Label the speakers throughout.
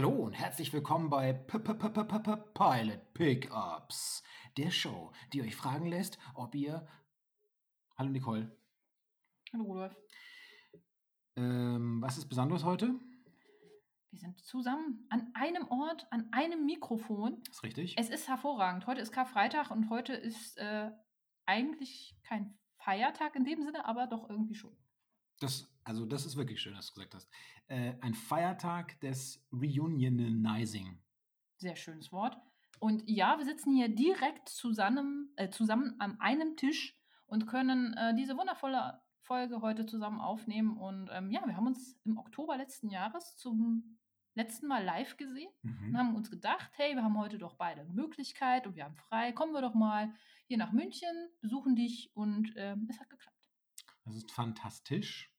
Speaker 1: Hallo und herzlich willkommen bei P -P -P Pilot Pickups, der Show, die euch fragen lässt, ob ihr. Hallo Nicole.
Speaker 2: Hallo Rudolf.
Speaker 1: Ähm, was ist besonders heute?
Speaker 2: Wir sind zusammen an einem Ort, an einem Mikrofon.
Speaker 1: Ist richtig.
Speaker 2: Es ist hervorragend. Heute ist Karfreitag und heute ist äh, eigentlich kein Feiertag in dem Sinne, aber doch irgendwie schon.
Speaker 1: Das, also das ist wirklich schön, dass du gesagt hast. Äh, ein Feiertag des Reunionizing.
Speaker 2: Sehr schönes Wort. Und ja, wir sitzen hier direkt zusammen, äh, zusammen an einem Tisch und können äh, diese wundervolle Folge heute zusammen aufnehmen. Und ähm, ja, wir haben uns im Oktober letzten Jahres zum letzten Mal live gesehen
Speaker 1: Mhm.
Speaker 2: und haben uns gedacht, hey, wir haben heute doch beide Möglichkeit und wir haben frei. Kommen wir doch mal hier nach München, besuchen dich und ähm, es hat geklappt.
Speaker 1: Das ist fantastisch.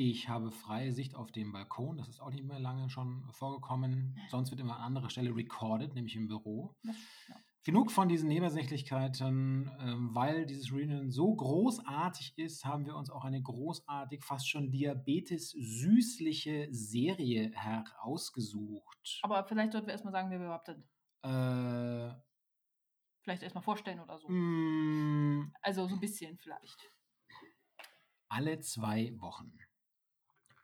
Speaker 1: Ich habe freie Sicht auf dem Balkon. Das ist auch nicht mehr lange schon vorgekommen. Sonst wird immer an anderer Stelle recorded, nämlich im Büro.
Speaker 2: Das, ja.
Speaker 1: Genug von diesen Nebensächlichkeiten. Ähm, weil dieses Reunion so großartig ist, haben wir uns auch eine großartig, fast schon diabetes-süßliche Serie herausgesucht.
Speaker 2: Aber vielleicht sollten wir erstmal sagen, wer wir überhaupt sind.
Speaker 1: Äh,
Speaker 2: Vielleicht erstmal vorstellen oder so.
Speaker 1: mh,
Speaker 2: Also so ein bisschen vielleicht.
Speaker 1: alle zwei Wochen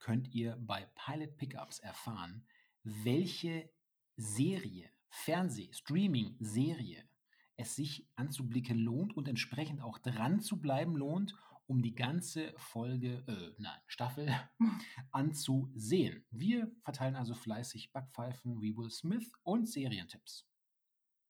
Speaker 1: könnt ihr bei Pilot Pickups erfahren, welche Serie, Fernseh, Streaming, Serie es sich anzublicken lohnt und entsprechend auch dran zu bleiben lohnt, um die ganze Folge, äh, nein, Staffel anzusehen. Wir verteilen also fleißig Backpfeifen wie Will Smith und Serientipps.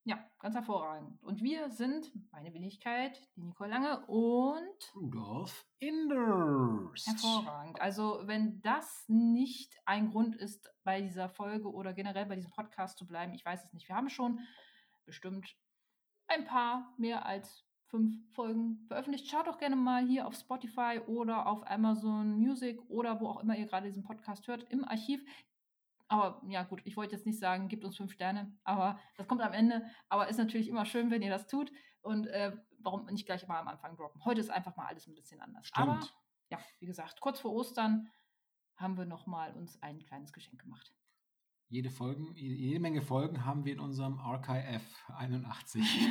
Speaker 2: Ja, ganz hervorragend. Und wir sind meine Wenigkeit, die Nicole Lange und
Speaker 1: Rudolf Inders.
Speaker 2: hervorragend. Also wenn das nicht ein Grund ist, bei dieser Folge oder generell bei diesem Podcast zu bleiben, ich weiß es nicht. Wir haben schon bestimmt ein paar mehr als fünf Folgen veröffentlicht. Schaut doch gerne mal hier auf Spotify oder auf Amazon Music oder wo auch immer ihr gerade diesen Podcast hört, im Archiv. Aber ja, gut, ich wollte jetzt nicht sagen, gebt uns fünf Sterne, aber das kommt am Ende. Aber ist natürlich immer schön, wenn ihr das tut. Und äh, warum nicht gleich mal am Anfang droppen? Heute ist einfach mal alles ein bisschen anders.
Speaker 1: Stimmt.
Speaker 2: Aber ja, wie gesagt, kurz vor Ostern haben wir nochmal uns ein kleines Geschenk gemacht.
Speaker 1: Jede, Folgen, jede Menge Folgen haben wir in unserem RKF 81.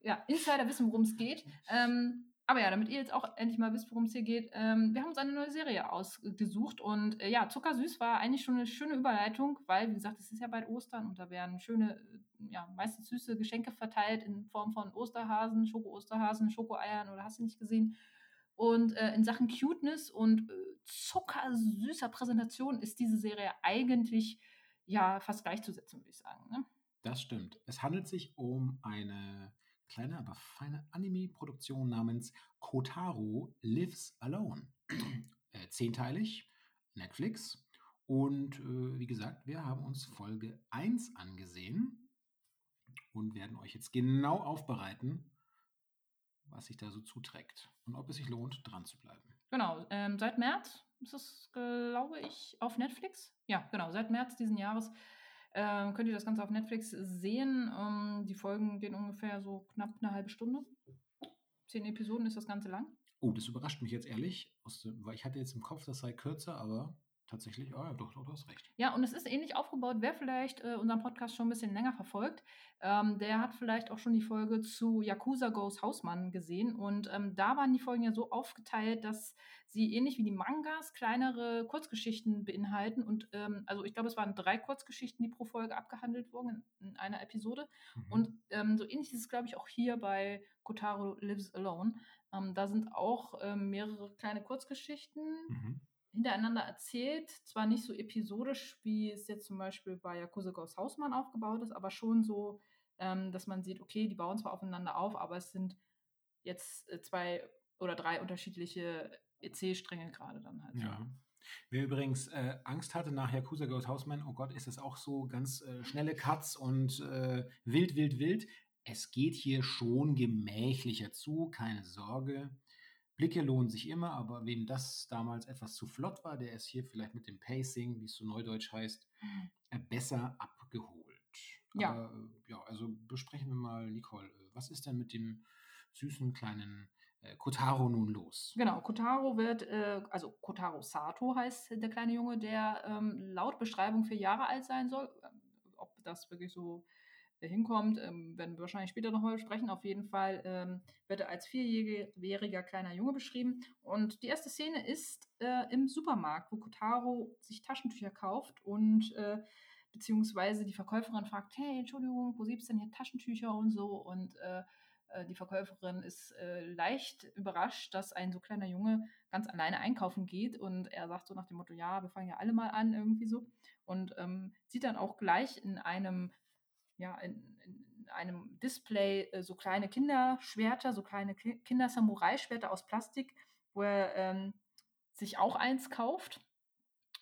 Speaker 2: ja, Insider wissen, worum es geht. Ähm, aber ja, damit ihr jetzt auch endlich mal wisst, worum es hier geht, ähm, wir haben uns eine neue Serie ausgesucht und äh, ja, Zuckersüß war eigentlich schon eine schöne Überleitung, weil, wie gesagt, es ist ja bald Ostern und da werden schöne, äh, ja, meistens süße Geschenke verteilt in Form von Osterhasen, Schoko-Osterhasen, Schokoeiern oder hast du nicht gesehen. Und äh, in Sachen Cuteness und äh, zuckersüßer Präsentation ist diese Serie eigentlich ja fast gleichzusetzen, würde ich sagen. Ne?
Speaker 1: Das stimmt. Es handelt sich um eine kleine, aber feine Anime-Produktion namens Kotaro Lives Alone. äh, zehnteilig, Netflix. Und äh, wie gesagt, wir haben uns Folge 1 angesehen und werden euch jetzt genau aufbereiten, was sich da so zuträgt und ob es sich lohnt, dran zu bleiben.
Speaker 2: Genau, ähm, seit März ist es, glaube ich, auf Netflix. Ja, genau, seit März diesen Jahres ähm, könnt ihr das Ganze auf Netflix sehen. Ähm, die Folgen gehen ungefähr so knapp eine halbe Stunde. Zehn Episoden ist das Ganze lang.
Speaker 1: Oh, das überrascht mich jetzt ehrlich, weil ich hatte jetzt im Kopf, das sei kürzer, aber tatsächlich, oh ja, doch, doch, du hast recht.
Speaker 2: Ja, und es ist ähnlich aufgebaut. Wer vielleicht äh, unseren Podcast schon ein bisschen länger verfolgt, ähm, der hat vielleicht auch schon die Folge zu Yakuza Goes Hausmann gesehen. Und ähm, da waren die Folgen ja so aufgeteilt, dass sie ähnlich wie die Mangas kleinere Kurzgeschichten beinhalten. Und ähm, also ich glaube, es waren drei Kurzgeschichten, die pro Folge abgehandelt wurden in, in einer Episode.
Speaker 1: Mhm.
Speaker 2: Und ähm, so ähnlich ist es, glaube ich, auch hier bei Kotaro Lives Alone. Ähm, da sind auch ähm, mehrere kleine Kurzgeschichten
Speaker 1: Mhm.
Speaker 2: Hintereinander erzählt. Zwar nicht so episodisch, wie es jetzt zum Beispiel bei Yakuza Ghost Hausmann aufgebaut ist, aber schon so, ähm, dass man sieht, okay, die bauen zwar aufeinander auf, aber es sind jetzt äh, zwei oder drei unterschiedliche EC-Stränge gerade dann halt.
Speaker 1: Ja. Wer übrigens äh, Angst hatte nach Yakuza Goes Hausman, oh Gott, ist das auch so ganz äh, schnelle Cuts und äh, wild, wild, wild. Es geht hier schon gemächlicher zu, keine Sorge. Blicke lohnen sich immer, aber wem das damals etwas zu flott war, der ist hier vielleicht mit dem Pacing, wie es so neudeutsch heißt, äh, besser abgeholt.
Speaker 2: Ja.
Speaker 1: Aber, äh, ja, also besprechen wir mal, Nicole, äh, was ist denn mit dem süßen kleinen äh, Kotaro nun los?
Speaker 2: Genau, Kotaro wird, äh, also Kotaro Sato heißt der kleine Junge, der ähm, laut Beschreibung vier Jahre alt sein soll. Ähm, ob das wirklich so hinkommt, ähm, werden wir wahrscheinlich später noch mal sprechen. Auf jeden Fall ähm, wird er als vierjähriger kleiner Junge beschrieben. Und die erste Szene ist äh, im Supermarkt, wo Kotaro sich Taschentücher kauft und äh, beziehungsweise die Verkäuferin fragt, hey, Entschuldigung, wo gibt es denn hier Taschentücher und so? Und äh, äh, die Verkäuferin ist äh, leicht überrascht, dass ein so kleiner Junge ganz alleine einkaufen geht und er sagt so nach dem Motto, ja, wir fangen ja alle mal an, irgendwie so. Und ähm, sieht dann auch gleich in einem, ja, in, in einem Display äh, so kleine Kinderschwerter, so kleine Ki Kinder-Samurai-Schwerter aus Plastik, wo er ähm, sich auch eins kauft.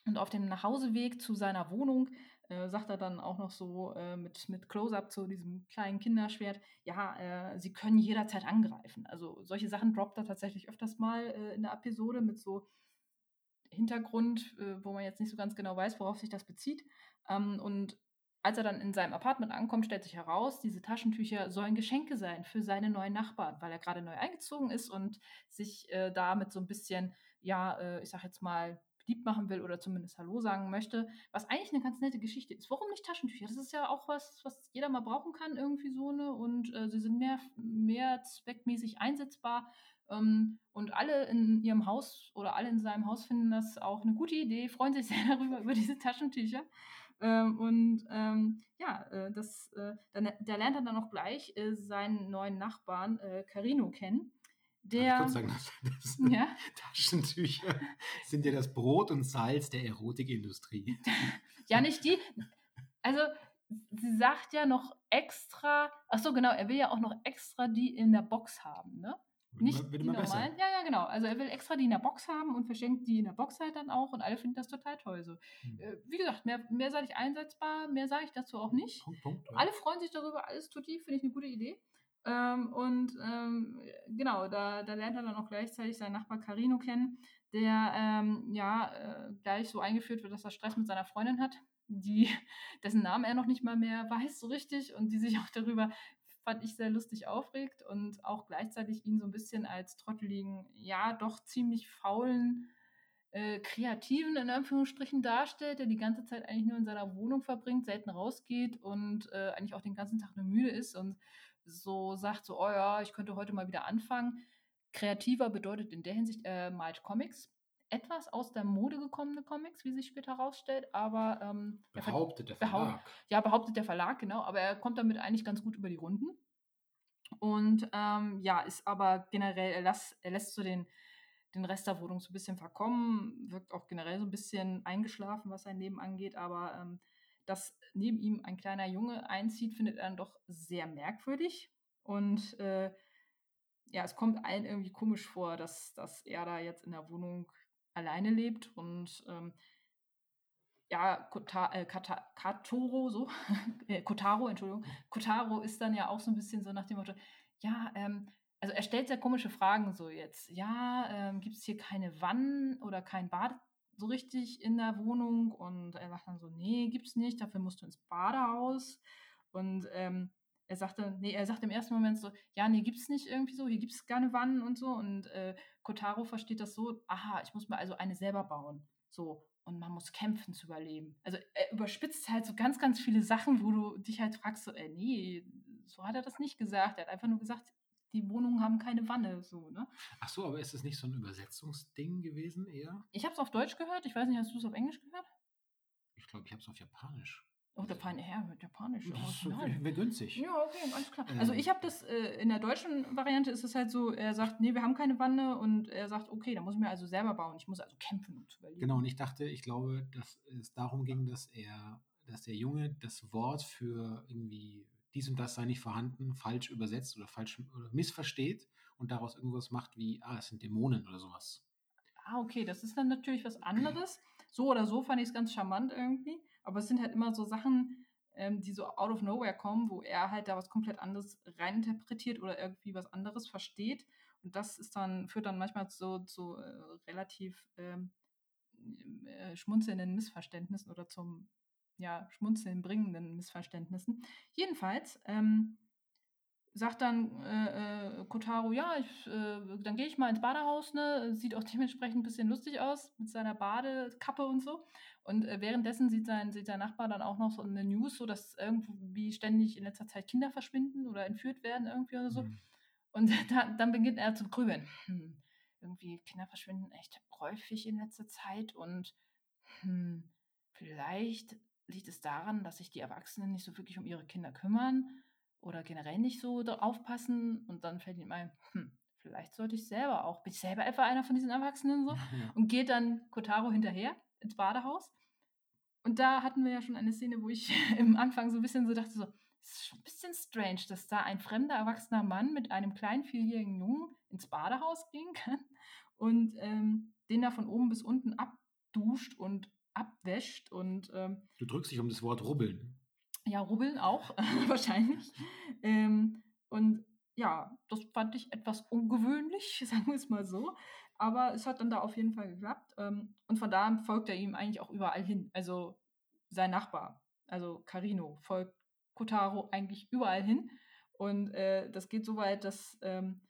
Speaker 2: Und auf dem Nachhauseweg zu seiner Wohnung äh, sagt er dann auch noch so äh, mit, mit Close-up zu diesem kleinen Kinderschwert, ja, äh, sie können jederzeit angreifen. Also solche Sachen droppt er tatsächlich öfters mal äh, in der Episode mit so Hintergrund, äh, wo man jetzt nicht so ganz genau weiß, worauf sich das bezieht. Ähm, und als er dann in seinem Apartment ankommt, stellt sich heraus, diese Taschentücher sollen Geschenke sein für seine neuen Nachbarn, weil er gerade neu eingezogen ist und sich äh, damit so ein bisschen, ja, ich sag jetzt mal, beliebt machen will oder zumindest Hallo sagen möchte, was eigentlich eine ganz nette Geschichte ist. Warum nicht Taschentücher? Das ist ja auch was, was jeder mal brauchen kann, irgendwie so eine. Und äh, sie sind mehr, mehr zweckmäßig einsetzbar. Ähm, und alle in ihrem Haus oder alle in seinem Haus finden das auch eine gute Idee, freuen sich sehr darüber, über diese Taschentücher. Ähm, und ähm, ja, äh, das, äh, da, lernt er dann auch gleich äh, seinen neuen Nachbarn äh, Carino kennen der.
Speaker 1: Ich sagen, das, das ja? Taschentücher sind ja das Brot und Salz der Erotikindustrie.
Speaker 2: ja, nicht die. Also, sie sagt ja noch extra. Ach so, genau, er will ja auch noch extra die in der Box haben, ne? Nicht
Speaker 1: wird
Speaker 2: die normalen. Ja, ja, genau. Also er will extra die in der Box haben und verschenkt die in der Box halt dann auch und alle finden das total toll. So. Hm. Äh, wie gesagt, mehr, mehr sage ich einsetzbar, mehr sage ich dazu auch nicht. Punkt, Punkt, ja. Alle freuen sich darüber, alles tutti, finde ich eine gute Idee. Ähm, und ähm, genau, da, da, lernt er dann auch gleichzeitig seinen Nachbar Carino kennen, der ähm, ja äh, gleich so eingeführt wird, dass er Stress mit seiner Freundin hat, die, dessen Namen er noch nicht mal mehr weiß so richtig und die sich auch darüber, fand ich sehr lustig, aufregt und auch gleichzeitig ihn so ein bisschen als trotteligen, ja doch ziemlich faulen, äh, Kreativen in Anführungsstrichen darstellt, der die ganze Zeit eigentlich nur in seiner Wohnung verbringt, selten rausgeht und äh, eigentlich auch den ganzen Tag nur müde ist und so sagt, so, oh ja, ich könnte heute mal wieder anfangen. Kreativer bedeutet in der Hinsicht, er malt Comics. Etwas aus der Mode gekommene Comics, wie sich später herausstellt, aber ähm,
Speaker 1: behauptet der Verlag.
Speaker 2: Behaupt, ja, behauptet der Verlag, genau, aber er kommt damit eigentlich ganz gut über die Runden. Und ähm, ja, ist aber generell, er, lässt, er lässt so den, den Rest der Wohnung so ein bisschen verkommen, wirkt auch generell so ein bisschen eingeschlafen, was sein Leben angeht, aber ähm, dass neben ihm ein kleiner Junge einzieht, findet er dann doch sehr merkwürdig. Und äh, ja, es kommt allen irgendwie komisch vor, dass, dass er da jetzt in der Wohnung alleine lebt und ähm, ja, Kota, äh, Kata, Katoro, so, äh, Kotaro, Entschuldigung, Kotaro ist dann ja auch so ein bisschen so nach dem Motto, ja, ähm, also er stellt sehr komische Fragen so jetzt. Ja, ähm, gibt es hier keine Wannen oder kein Bad so richtig in der Wohnung und er sagt dann so, nee, gibt's nicht, dafür musst du ins Badehaus. Und ähm, er sagte, nee, er sagt im ersten Moment so, ja, nee, gibt's nicht irgendwie so, hier gibt's keine Wannen und so. Und äh, Kotaro versteht das so, aha, ich muss mir also eine selber bauen. So, und man muss kämpfen zu überleben. Also er überspitzt halt so ganz, ganz viele Sachen, wo du dich halt fragst, so, äh, nee, so hat er das nicht gesagt. Er hat einfach nur gesagt, die Wohnungen haben keine Wanne, so, ne?
Speaker 1: Ach so, aber ist das nicht so ein Übersetzungsding gewesen eher?
Speaker 2: Ich habe es auf Deutsch gehört, ich weiß nicht, hast du es auf Englisch gehört?
Speaker 1: Ich glaube, ich habe es auf Japanisch.
Speaker 2: Oh, der feine Herr mit Japanisch.
Speaker 1: Das wäre günstig.
Speaker 2: Ja, okay, alles klar. Ähm. Also ich habe das, äh, in der deutschen Variante ist es halt so, er sagt, nee, wir haben keine Wanne und er sagt, okay, dann muss ich mir also selber bauen. Ich muss also kämpfen, um zu überleben.
Speaker 1: Genau, und ich dachte, ich glaube, dass es darum ging, dass er, dass der Junge das Wort für irgendwie dies und das sei nicht vorhanden, falsch übersetzt oder falsch oder missversteht und daraus irgendwas macht wie, ah, es sind Dämonen oder sowas.
Speaker 2: Ah, okay, das ist dann natürlich was anderes. So oder so fand ich es ganz charmant irgendwie. Aber es sind halt immer so Sachen, ähm, die so out of nowhere kommen, wo er halt da was komplett anderes reininterpretiert oder irgendwie was anderes versteht. Und das ist dann, führt dann manchmal zu, zu äh, relativ ähm, äh, schmunzelnden Missverständnissen oder zum ja, Schmunzeln bringenden Missverständnissen. Jedenfalls ähm, sagt dann äh, äh, Kotaro, ja, ich, äh, dann gehe ich mal ins Badehaus, ne? Sieht auch dementsprechend ein bisschen lustig aus mit seiner Badekappe und so. Und äh, währenddessen sieht sein, sieht sein Nachbar dann auch noch so eine News, so dass irgendwie ständig in letzter Zeit Kinder verschwinden oder entführt werden irgendwie oder so. Mhm. Und da, dann beginnt er zu grübeln. Hm, irgendwie Kinder verschwinden echt häufig in letzter Zeit und hm, vielleicht liegt es daran, dass sich die Erwachsenen nicht so wirklich um ihre Kinder kümmern oder generell nicht so aufpassen und dann fällt ihm ein, hm, vielleicht sollte ich selber auch, bin ich selber etwa einer von diesen Erwachsenen so ja. und geht dann Kotaro hinterher ins Badehaus und da hatten wir ja schon eine Szene, wo ich im Anfang so ein bisschen so dachte so, es ist schon ein bisschen strange, dass da ein fremder erwachsener Mann mit einem kleinen vierjährigen Jungen ins Badehaus gehen kann und ähm, den da von oben bis unten abduscht und abwäscht und ähm,
Speaker 1: du drückst dich um das Wort rubbeln.
Speaker 2: Ja, rubbeln auch, wahrscheinlich. Ähm, und ja, das fand ich etwas ungewöhnlich, sagen wir es mal so. Aber es hat dann da auf jeden Fall geklappt. Ähm, und von da folgt er ihm eigentlich auch überall hin. Also sein Nachbar, also Carino, folgt Kotaro eigentlich überall hin. Und äh, das geht so weit, dass ähm,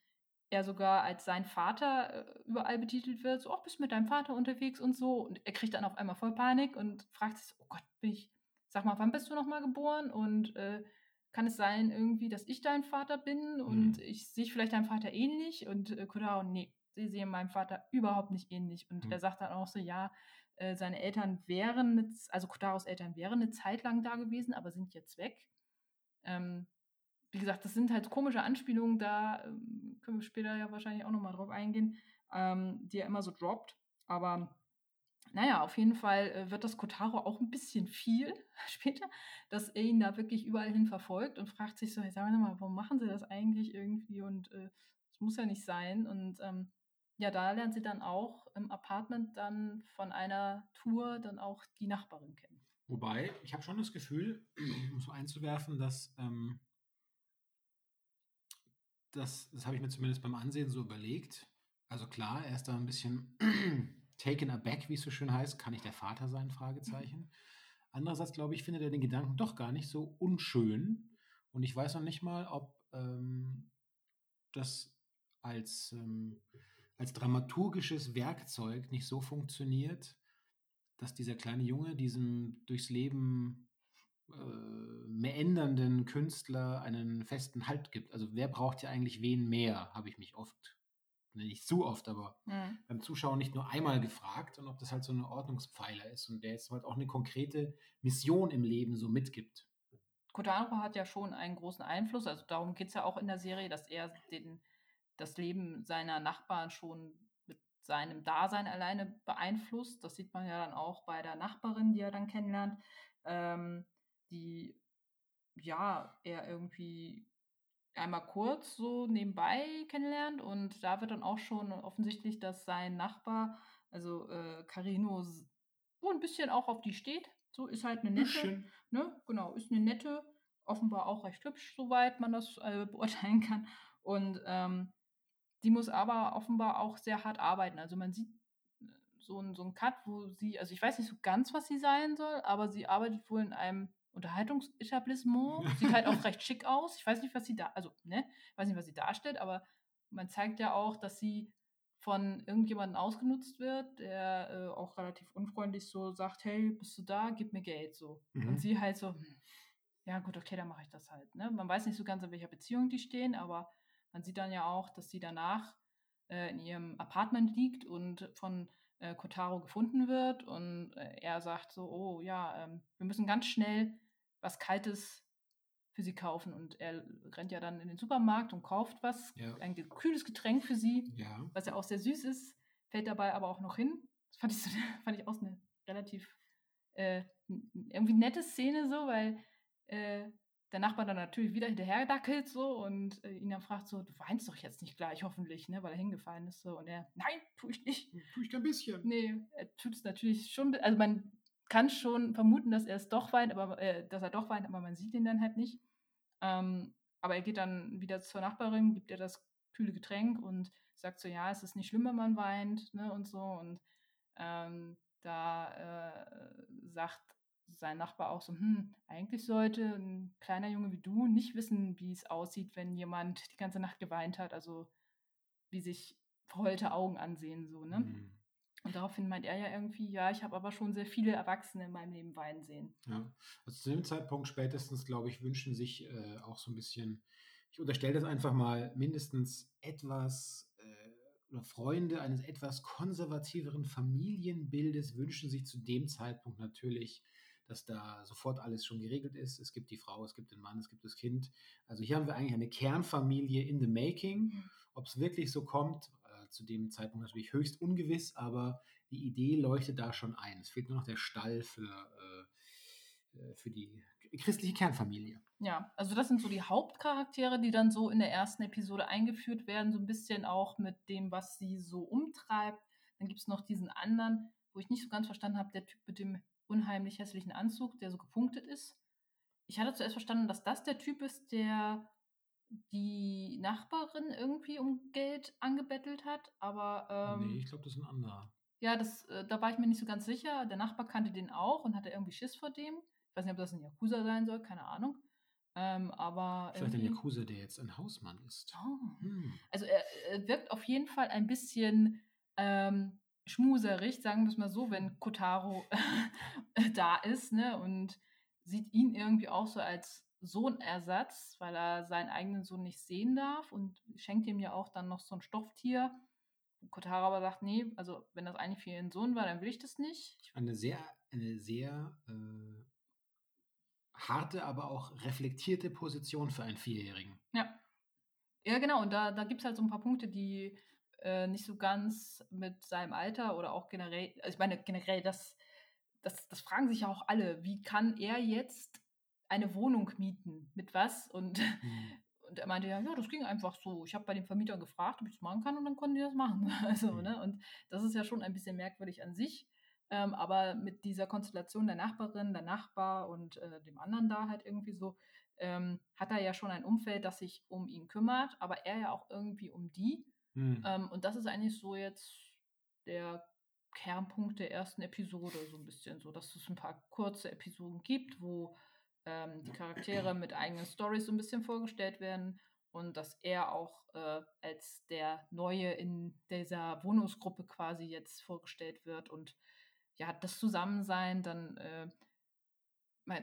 Speaker 2: er sogar als sein Vater äh, überall betitelt wird. So, oh, bist mit deinem Vater unterwegs und so. Und er kriegt dann auf einmal voll Panik und fragt sich, oh Gott, bin ich sag mal, wann bist du nochmal geboren? Und äh, kann es sein irgendwie, dass ich dein Vater bin und mhm. ich sehe vielleicht deinen Vater ähnlich? Und äh, Kodao, nee, sie sehen meinem Vater überhaupt nicht ähnlich. Und mhm. er sagt dann auch so, ja, äh, seine Eltern wären, also Kodaros Eltern wären eine Zeit lang da gewesen, aber sind jetzt weg. Ähm, wie gesagt, das sind halt komische Anspielungen, da ähm, können wir später ja wahrscheinlich auch nochmal drauf eingehen, ähm, die er immer so droppt. Aber naja, auf jeden Fall äh, wird das Kotaro auch ein bisschen viel später, dass er ihn da wirklich überall hin verfolgt und fragt sich so, hey, sagen wir mal, warum machen sie das eigentlich irgendwie und äh, das muss ja nicht sein. Und ähm, ja, da lernt sie dann auch im Apartment dann von einer Tour dann auch die Nachbarin kennen.
Speaker 1: Wobei, ich habe schon das Gefühl, um so einzuwerfen, dass ähm, das, das habe ich mir zumindest beim Ansehen so überlegt. Also klar, er ist da ein bisschen taken aback, wie es so schön heißt, kann ich der Vater sein? Fragezeichen. Andererseits glaube ich, findet er den Gedanken doch gar nicht so unschön. Und ich weiß noch nicht mal, ob ähm, das als, ähm, als dramaturgisches Werkzeug nicht so funktioniert, dass dieser kleine Junge diesem durchs Leben äh, meändernden Künstler einen festen Halt gibt. Also wer braucht ja eigentlich wen mehr, habe ich mich oft nicht zu oft, aber mhm. beim Zuschauer nicht nur einmal gefragt und ob das halt so ein Ordnungspfeiler ist und der jetzt halt auch eine konkrete Mission im Leben so mitgibt.
Speaker 2: Kotaro hat ja schon einen großen Einfluss, also darum geht es ja auch in der Serie, dass er den, das Leben seiner Nachbarn schon mit seinem Dasein alleine beeinflusst. Das sieht man ja dann auch bei der Nachbarin, die er dann kennenlernt, ähm, die ja er irgendwie einmal kurz so nebenbei kennenlernt und da wird dann auch schon offensichtlich, dass sein Nachbar, also äh, Carino, so ein bisschen auch auf die steht. So ist halt eine nette, ne? Genau, ist eine nette, offenbar auch recht hübsch, soweit man das äh, beurteilen kann. Und ähm, die muss aber offenbar auch sehr hart arbeiten. Also man sieht äh, so einen so ein Cut, wo sie, also ich weiß nicht so ganz, was sie sein soll, aber sie arbeitet wohl in einem Unterhaltungsetablissement. Sieht halt auch recht schick aus. Ich weiß nicht, was sie da, also, ne, ich weiß nicht, was sie darstellt, aber man zeigt ja auch, dass sie von irgendjemandem ausgenutzt wird, der äh, auch relativ unfreundlich so sagt, hey, bist du da, gib mir Geld so. Mhm. Und sie halt so, hm, ja gut, okay, dann mache ich das halt. Ne? Man weiß nicht so ganz, in welcher Beziehung die stehen, aber man sieht dann ja auch, dass sie danach äh, in ihrem Apartment liegt und von äh, Kotaro gefunden wird und äh, er sagt so, oh ja, ähm, wir müssen ganz schnell was Kaltes für sie kaufen. Und er rennt ja dann in den Supermarkt und kauft was, ja. ein kühles Getränk für sie, ja. was ja auch sehr süß ist, fällt dabei aber auch noch hin. Das fand ich, so, fand ich auch eine relativ äh, irgendwie nette Szene so, weil äh, der Nachbar dann natürlich wieder hinterher dackelt so und äh, ihn dann fragt so, du weinst doch jetzt nicht gleich, hoffentlich, ne, weil er hingefallen ist so und er, nein, tue ich nicht.
Speaker 1: Tue ich kein bisschen.
Speaker 2: Nee, er tut es natürlich schon, also man kann schon vermuten, dass er es doch weint, aber äh, dass er doch weint, aber man sieht ihn dann halt nicht. Ähm, aber er geht dann wieder zur Nachbarin, gibt ihr das kühle Getränk und sagt so, ja, es ist nicht schlimm, wenn man weint, ne, und so. Und ähm, da äh, sagt sein Nachbar auch so, hm, eigentlich sollte ein kleiner Junge wie du nicht wissen, wie es aussieht, wenn jemand die ganze Nacht geweint hat, also wie sich verheulte Augen ansehen, so, ne?
Speaker 1: Mhm.
Speaker 2: Und daraufhin meint er ja irgendwie, ja, ich habe aber schon sehr viele Erwachsene in meinem Leben weinen sehen.
Speaker 1: Ja, also zu dem Zeitpunkt spätestens, glaube ich, wünschen sich äh, auch so ein bisschen, ich unterstelle das einfach mal, mindestens etwas äh, oder Freunde eines etwas konservativeren Familienbildes wünschen sich zu dem Zeitpunkt natürlich, dass da sofort alles schon geregelt ist. Es gibt die Frau, es gibt den Mann, es gibt das Kind. Also hier haben wir eigentlich eine Kernfamilie in the making.
Speaker 2: Mhm.
Speaker 1: Ob es wirklich so kommt, zu dem Zeitpunkt natürlich höchst ungewiss, aber die Idee leuchtet da schon ein. Es fehlt nur noch der Stall für, äh, äh, für die christliche Kernfamilie.
Speaker 2: Ja, also das sind so die Hauptcharaktere, die dann so in der ersten Episode eingeführt werden, so ein bisschen auch mit dem, was sie so umtreibt. Dann gibt es noch diesen anderen, wo ich nicht so ganz verstanden habe, der Typ mit dem unheimlich hässlichen Anzug, der so gepunktet ist. Ich hatte zuerst verstanden, dass das der Typ ist, der die Nachbarin irgendwie um Geld angebettelt hat, aber ähm,
Speaker 1: nee, ich glaube, das ist ein anderer.
Speaker 2: ja, das, äh, da war ich mir nicht so ganz sicher. Der Nachbar kannte den auch und hatte irgendwie Schiss vor dem. Ich weiß nicht, ob das ein Yakuza sein soll, keine Ahnung. Ähm, aber
Speaker 1: Vielleicht ein Yakuza, der jetzt ein Hausmann ist.
Speaker 2: Oh.
Speaker 1: Hm.
Speaker 2: Also er, er wirkt auf jeden Fall ein bisschen ähm, schmuserig, sagen wir es mal so, wenn Kotaro da ist, ne? Und sieht ihn irgendwie auch so als Sohnersatz, weil er seinen eigenen Sohn nicht sehen darf und schenkt ihm ja auch dann noch so ein Stofftier. Kotaro aber sagt, nee, also wenn das eigentlich für ihren Sohn war, dann will ich das nicht. Ich,
Speaker 1: Eine sehr, eine sehr äh, harte, aber auch reflektierte Position für einen Vierjährigen.
Speaker 2: ja. Ja, genau, und da, da gibt es halt so ein paar Punkte, die äh, nicht so ganz mit seinem Alter oder auch generell, also ich meine, generell, das, das, das fragen sich ja auch alle, wie kann er jetzt eine Wohnung mieten? Mit was? Und,
Speaker 1: Hm.
Speaker 2: und er meinte ja, ja, das ging einfach so. Ich habe bei den Vermietern gefragt, ob ich das machen kann und dann konnten die das machen. Also,
Speaker 1: Mhm.
Speaker 2: ne? Und das ist ja schon ein bisschen merkwürdig an sich. Ähm, aber mit dieser Konstellation der Nachbarin, der Nachbar und äh, dem anderen da halt irgendwie so, ähm, hat er ja schon ein Umfeld, das sich um ihn kümmert, aber er ja auch irgendwie um die.
Speaker 1: Hm.
Speaker 2: Ähm, und das ist eigentlich so jetzt der Kernpunkt der ersten Episode, so ein bisschen so, dass es ein paar kurze Episoden gibt, wo ähm, die Charaktere mit eigenen Stories so ein bisschen vorgestellt werden und dass er auch äh, als der Neue in dieser Wohnungsgruppe quasi jetzt vorgestellt wird und ja, das Zusammensein, dann, äh,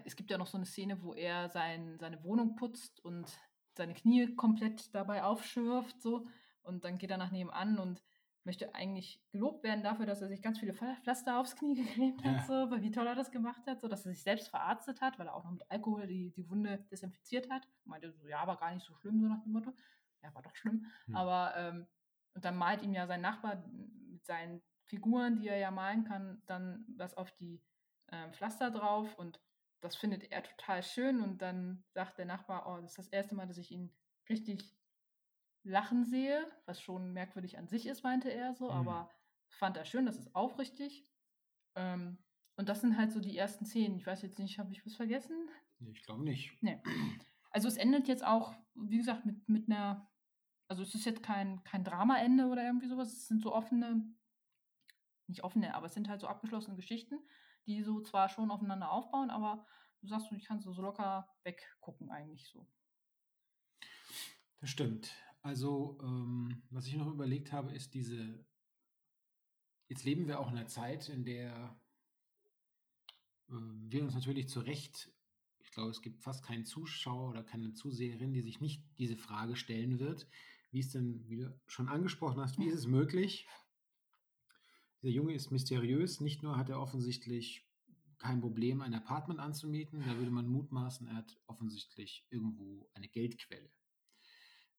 Speaker 2: es gibt ja noch so eine Szene, wo er sein, seine Wohnung putzt und seine Knie komplett dabei aufschürft, so. Und dann geht er nach nebenan und möchte eigentlich gelobt werden dafür, dass er sich ganz viele Pfla- Pflaster aufs Knie geklebt hat,
Speaker 1: Ja.
Speaker 2: so, weil wie toll er das gemacht hat, so, dass er sich selbst verarztet hat, weil er auch noch mit Alkohol die, die Wunde desinfiziert hat. Und meinte so, ja, war gar nicht so schlimm, so nach dem Motto. Ja, war doch schlimm.
Speaker 1: Hm.
Speaker 2: Aber, ähm, und dann malt ihm ja sein Nachbar mit seinen Figuren, die er ja malen kann, dann was auf die ähm, Pflaster drauf und das findet er total schön und dann sagt der Nachbar, oh, das ist das erste Mal, dass ich ihn richtig lachen sehe, was schon merkwürdig an sich ist, meinte er so,
Speaker 1: Mhm.
Speaker 2: aber fand er schön, das ist aufrichtig. Ähm, und das sind halt so die ersten Szenen. Ich weiß jetzt nicht, habe ich was vergessen?
Speaker 1: Nee, ich glaube nicht.
Speaker 2: Nee. Also es endet jetzt auch, wie gesagt, mit, mit einer, also es ist jetzt kein, kein Dramaende oder irgendwie sowas, es sind so offene, nicht offene, aber es sind halt so abgeschlossene Geschichten, die so zwar schon aufeinander aufbauen, aber du sagst, du kannst so locker weggucken eigentlich so.
Speaker 1: Das stimmt. Also, ähm, was ich noch überlegt habe, ist diese. Jetzt leben wir auch in einer Zeit, in der äh, wir uns natürlich zu Recht, ich glaube, es gibt fast keinen Zuschauer oder keine Zuseherin, die sich nicht diese Frage stellen wird. Wie ist denn, wie du schon angesprochen hast, wie ist es möglich? Dieser Junge ist mysteriös. Nicht nur hat er offensichtlich kein Problem, ein Apartment anzumieten, da würde man mutmaßen, er hat offensichtlich irgendwo eine Geldquelle.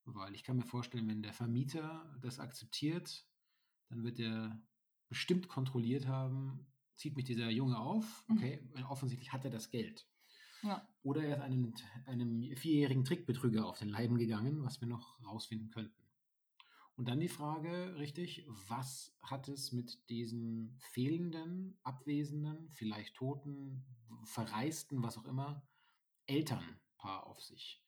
Speaker 1: Weil ich kann mir vorstellen, wenn der Vermieter das akzeptiert, dann wird er bestimmt kontrolliert haben, zieht mich dieser Junge auf,
Speaker 2: Mhm.
Speaker 1: okay, offensichtlich hat er das Geld.
Speaker 2: Ja.
Speaker 1: Oder er ist einem, einem vierjährigen Trickbetrüger auf den Leim gegangen, was wir noch rausfinden könnten. Und dann die Frage, richtig, was hat es mit diesen fehlenden, abwesenden, vielleicht toten, verreisten, was auch immer, Elternpaar auf sich?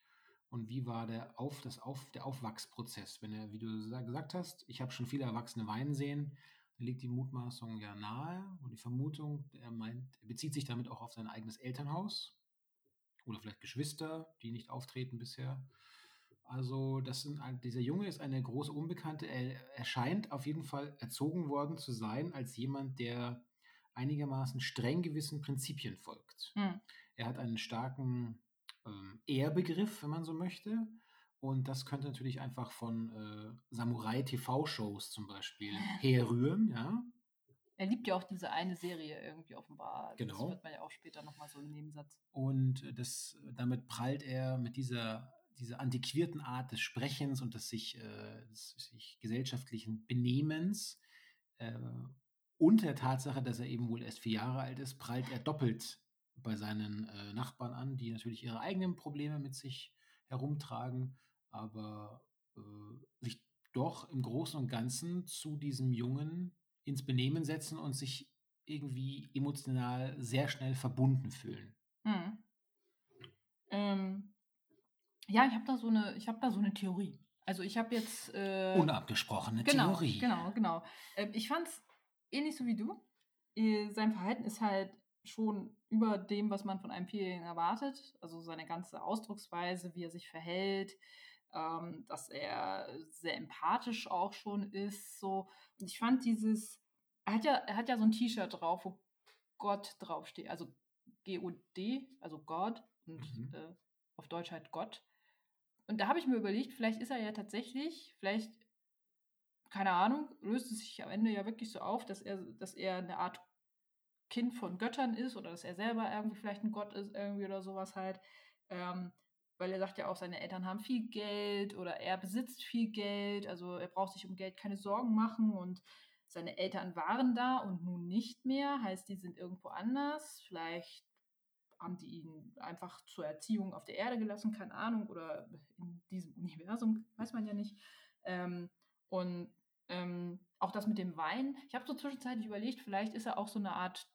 Speaker 1: Und wie war der, auf, das auf, der Aufwachsprozess? Wenn er, wie du sa- gesagt hast, ich habe schon viele Erwachsene weinen sehen, liegt die Mutmaßung ja nahe und die Vermutung, er meint, er bezieht sich damit auch auf sein eigenes Elternhaus oder vielleicht Geschwister, die nicht auftreten bisher. Also, das sind, dieser Junge ist eine große Unbekannte. Er, er scheint auf jeden Fall erzogen worden zu sein als jemand, der einigermaßen streng gewissen Prinzipien folgt.
Speaker 2: Hm.
Speaker 1: Er hat einen starken ähm, Ehrbegriff, wenn man so möchte. Und das könnte natürlich einfach von äh, Samurai-TV-Shows zum Beispiel herrühren, ja.
Speaker 2: Er liebt ja auch diese eine Serie irgendwie offenbar.
Speaker 1: Genau.
Speaker 2: Das wird man ja auch später nochmal so im Nebensatz.
Speaker 1: Und äh, das, damit prallt er mit dieser, dieser antiquierten Art des Sprechens und des sich, äh, des sich gesellschaftlichen Benehmens äh, und der Tatsache, dass er eben wohl erst vier Jahre alt ist, prallt er doppelt bei seinen äh, Nachbarn an, die natürlich ihre eigenen Probleme mit sich herumtragen, aber äh, sich doch im Großen und Ganzen zu diesem Jungen ins Benehmen setzen und sich irgendwie emotional sehr schnell verbunden fühlen.
Speaker 2: Hm. Ähm, ja, ich habe da so eine, ich habe da so eine Theorie. Also ich habe jetzt äh,
Speaker 1: Unabgesprochene
Speaker 2: genau,
Speaker 1: Theorie.
Speaker 2: Genau, genau. Ähm, ich fand es ähnlich so wie du. Äh, Sein Verhalten ist halt schon über dem, was man von einem Vierjährigen erwartet. Also seine ganze Ausdrucksweise, wie er sich verhält, ähm, dass er sehr empathisch auch schon ist. So. Und ich fand dieses, er hat ja, er hat ja so ein T-Shirt drauf, wo Gott draufsteht. Also G-O-D, also God und
Speaker 1: Mhm.
Speaker 2: äh, auf Deutsch halt Gott. Und da habe ich mir überlegt, vielleicht ist er ja tatsächlich, vielleicht keine Ahnung, löst es sich am Ende ja wirklich so auf, dass er, dass er eine Art Kind von Göttern ist oder dass er selber irgendwie vielleicht ein Gott ist, irgendwie oder sowas halt. Ähm, weil er sagt ja auch, seine Eltern haben viel Geld oder er besitzt viel Geld, also er braucht sich um Geld keine Sorgen machen und seine Eltern waren da und nun nicht mehr, heißt, die sind irgendwo anders. Vielleicht haben die ihn einfach zur Erziehung auf der Erde gelassen, keine Ahnung, oder in diesem Universum, weiß man ja nicht. Ähm, und ähm, auch das mit dem Wein. Ich habe so zwischenzeitlich überlegt, vielleicht ist er auch so eine Art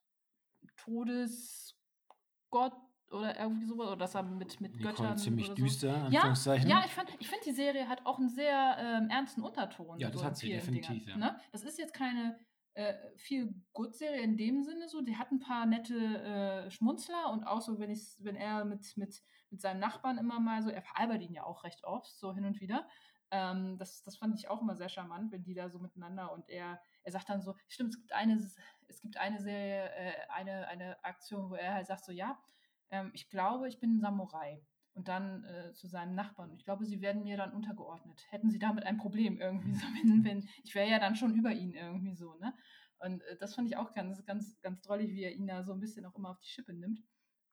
Speaker 2: Todesgott oder irgendwie sowas, oder dass er mit, mit
Speaker 1: Nicole
Speaker 2: Göttern
Speaker 1: ziemlich
Speaker 2: oder
Speaker 1: düster,
Speaker 2: so.
Speaker 1: Anführungszeichen.
Speaker 2: Ja, ja, ich, fand, ich finde, die Serie hat auch einen sehr ähm, ernsten Unterton.
Speaker 1: Ja, das
Speaker 2: so
Speaker 1: hat sie, definitiv,
Speaker 2: Dingern,
Speaker 1: ja.
Speaker 2: Ne? Das ist jetzt keine äh, viel Good-Serie in dem Sinne so. Die hat ein paar nette äh, Schmunzler und auch so, wenn, ich, wenn er mit, mit, mit seinem Nachbarn immer mal so, er veralbert ihn ja auch recht oft, so hin und wieder. Ähm, das, das fand ich auch immer sehr charmant, wenn die da so miteinander und er, er sagt dann so, stimmt, es gibt eine, es gibt eine Serie, äh, eine, eine Aktion, wo er halt sagt so, ja, ähm, ich glaube, ich bin ein Samurai. Und dann äh, zu seinem Nachbarn. Ich glaube, sie werden mir dann untergeordnet. Hätten sie damit ein Problem irgendwie so, wenn, wenn ich wäre ja dann schon über ihn irgendwie so, ne? Und äh, das fand ich auch ganz, ganz, ganz drollig, wie er ihn da so ein bisschen auch immer auf die Schippe nimmt.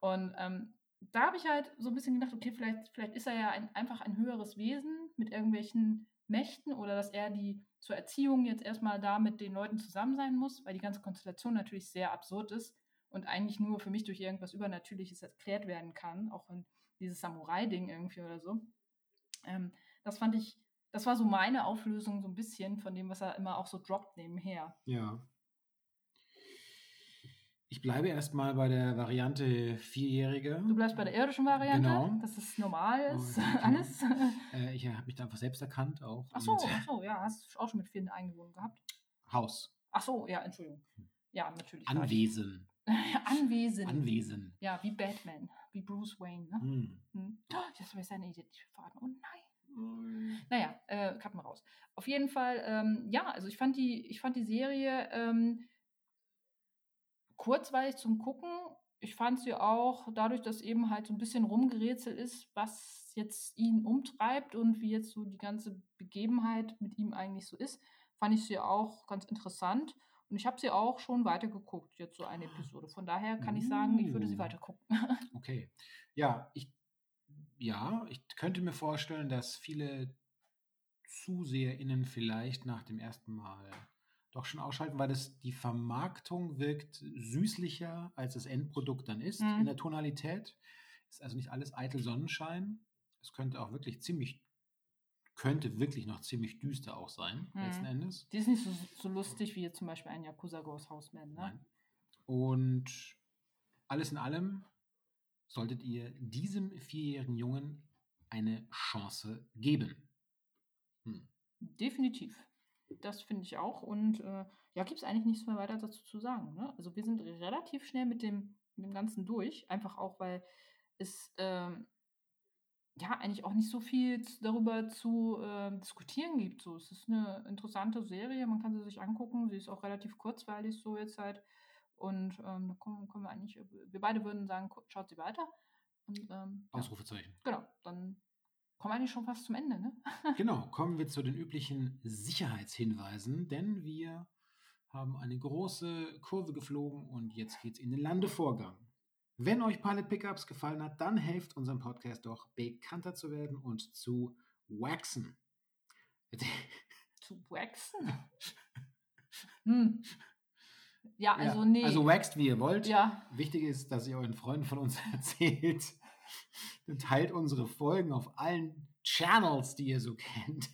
Speaker 2: Und ähm, da habe ich halt so ein bisschen gedacht, okay, vielleicht, vielleicht ist er ja ein, einfach ein höheres Wesen mit irgendwelchen Mächten oder dass er die zur Erziehung jetzt erstmal da mit den Leuten zusammen sein muss, weil die ganze Konstellation natürlich sehr absurd ist und eigentlich nur für mich durch irgendwas Übernatürliches erklärt werden kann, auch in dieses Samurai-Ding irgendwie oder so. Ähm, das fand ich, das war so meine Auflösung so ein bisschen von dem, was er immer auch so droppt nebenher.
Speaker 1: Ja. Ich bleibe erstmal bei der Variante Vierjährige.
Speaker 2: Du bleibst bei der irdischen Variante,
Speaker 1: Genau.
Speaker 2: dass es normal ist,
Speaker 1: Oh, okay.
Speaker 2: alles.
Speaker 1: Äh, ich habe mich da einfach selbst erkannt auch.
Speaker 2: Ach so, ach so, ja, hast du auch schon mit vielen Eingewohnungen gehabt.
Speaker 1: Haus.
Speaker 2: Ach so, ja, Entschuldigung. Ja, natürlich. war ich-
Speaker 1: Anwesen.
Speaker 2: Anwesen.
Speaker 1: Anwesen.
Speaker 2: Ja, wie Batman, wie Bruce Wayne. Ne?
Speaker 1: Hm.
Speaker 2: Hm. Oh, Jetzt habe ich seine Identität verraten. Oh nein. Naja, äh, Kappen raus. Auf jeden Fall, ähm, ja, also ich fand die, ich fand die Serie ähm, kurzweilig zum Gucken. Ich fand sie auch dadurch, dass eben halt so ein bisschen rumgerätselt ist, was jetzt ihn umtreibt und wie jetzt so die ganze Begebenheit mit ihm eigentlich so ist, fand ich sie auch ganz interessant. Und ich habe sie auch schon weitergeguckt, jetzt so eine Episode. Von daher kann ich sagen, ich würde sie
Speaker 1: Uh.
Speaker 2: weitergucken.
Speaker 1: Okay. Ja, ich, ja, ich könnte mir vorstellen, dass viele ZuseherInnen vielleicht nach dem ersten Mal doch schon ausschalten, weil das, die Vermarktung wirkt süßlicher, als das Endprodukt dann ist
Speaker 2: Mhm.
Speaker 1: in der Tonalität. Ist also nicht alles eitel Sonnenschein. Es könnte auch wirklich ziemlich, könnte wirklich noch ziemlich düster auch sein,
Speaker 2: Mhm.
Speaker 1: letzten Endes.
Speaker 2: Die ist nicht so, so lustig wie zum Beispiel ein Yakuza Ghost Houseman, ne?
Speaker 1: Nein. Und alles in allem solltet ihr diesem vierjährigen Jungen eine Chance geben. Hm.
Speaker 2: Definitiv. Das finde ich auch. Und äh, ja, gibt es eigentlich nichts mehr weiter dazu zu sagen. Ne? Also wir sind relativ schnell mit dem, mit dem Ganzen durch. Einfach auch, weil es ähm, ja eigentlich auch nicht so viel darüber zu äh, diskutieren gibt. So, es ist eine interessante Serie, man kann sie sich angucken. Sie ist auch relativ kurzweilig so jetzt halt. Und ähm, da kommen, kommen wir eigentlich, wir beide würden sagen, schaut sie weiter. Und ähm, ja,
Speaker 1: Ausrufezeichen.
Speaker 2: genau, dann kommen wir eigentlich schon fast zum Ende, ne?
Speaker 1: Genau, kommen wir zu den üblichen Sicherheitshinweisen, denn wir haben eine große Kurve geflogen und jetzt geht's in den Landevorgang. Wenn euch Pilot Pickups gefallen hat, dann helft unserem Podcast doch bekannter zu werden und zu waxen.
Speaker 2: Zu waxen? hm. Ja, also
Speaker 1: Ja,
Speaker 2: nee.
Speaker 1: Also waxt, wie ihr wollt.
Speaker 2: ja,
Speaker 1: Wichtig ist, dass ihr euren Freunden von uns erzählt. Und teilt unsere Folgen auf allen Channels, die ihr so kennt.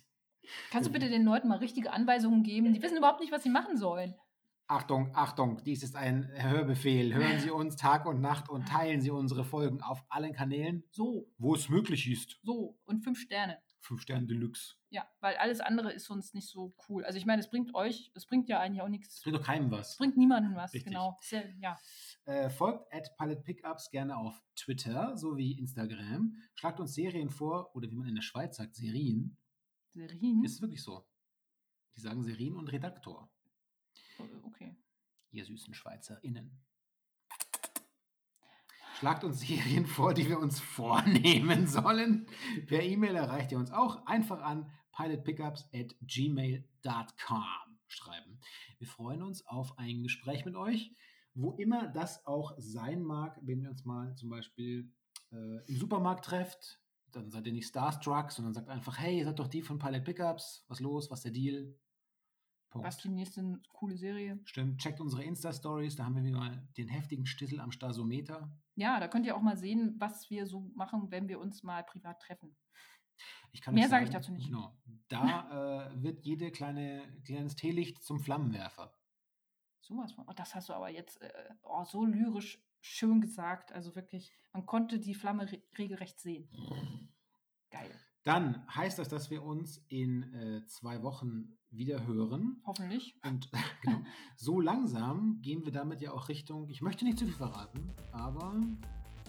Speaker 2: kannst du bitte den Leuten mal richtige Anweisungen geben? Die wissen überhaupt nicht, was sie machen sollen.
Speaker 1: Achtung, Achtung, dies ist ein Hörbefehl. Hören Sie uns Tag und Nacht und teilen Sie unsere Folgen auf allen Kanälen,
Speaker 2: So,
Speaker 1: wo es möglich ist.
Speaker 2: so und fünf Sterne.
Speaker 1: Fünf Sterne Deluxe.
Speaker 2: Ja, weil alles andere ist sonst nicht so cool. Also ich meine, es bringt euch, es bringt ja eigentlich auch nichts.
Speaker 1: Das bringt doch keinem was.
Speaker 2: Es bringt niemandem was,
Speaker 1: Richtig.
Speaker 2: genau. Ja, ja.
Speaker 1: Äh, folgt at Pilot Pickups gerne auf Twitter sowie Instagram. Schlagt uns Serien vor, oder wie man in der Schweiz sagt, Serien.
Speaker 2: Serien.
Speaker 1: Ist wirklich so. Die sagen Serien und Redaktor.
Speaker 2: Äh, okay.
Speaker 1: Ihr süßen SchweizerInnen. Schlagt uns Serien vor, die wir uns vornehmen sollen. Per E-Mail erreicht ihr uns auch einfach an pilotpickups at gmail.com schreiben. Wir freuen uns auf ein Gespräch mit euch, wo immer das auch sein mag, wenn ihr uns mal zum Beispiel äh, im Supermarkt trefft. Dann seid ihr nicht starstruck, sondern sagt einfach, hey, ihr seid doch die von Pilot Pickups. Was los? Was ist der Deal? Punkt.
Speaker 2: Was die nächste coole Serie?
Speaker 1: Stimmt, checkt unsere Insta-Stories, da haben wir wieder mal den heftigen Stissel am Stasometer.
Speaker 2: Ja, da könnt ihr auch mal sehen, was wir so machen, wenn wir uns mal privat treffen. Mehr sage ich dazu nicht.
Speaker 1: Genau, da äh, wird jede kleine kleines Teelicht zum Flammenwerfer.
Speaker 2: Sowas von. Oh, das hast du aber jetzt äh, oh, so lyrisch schön gesagt. Also wirklich, man konnte die Flamme re regelrecht sehen. Geil.
Speaker 1: Dann heißt das, dass wir uns in äh, zwei Wochen wieder hören.
Speaker 2: Hoffentlich.
Speaker 1: Und genau, so langsam gehen wir damit ja auch Richtung, ich möchte nicht zu viel verraten, aber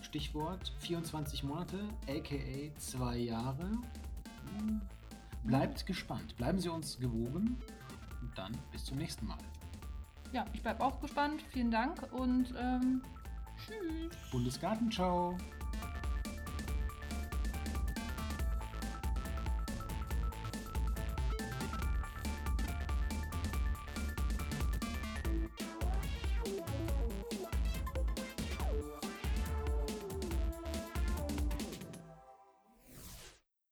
Speaker 1: Stichwort 24 Monate, aka zwei Jahre. Bleibt gespannt, bleiben Sie uns gewogen und dann bis zum nächsten Mal.
Speaker 2: Ja, ich bleibe auch gespannt. Vielen Dank und ähm, tschüss.
Speaker 1: Bundesgartenschau.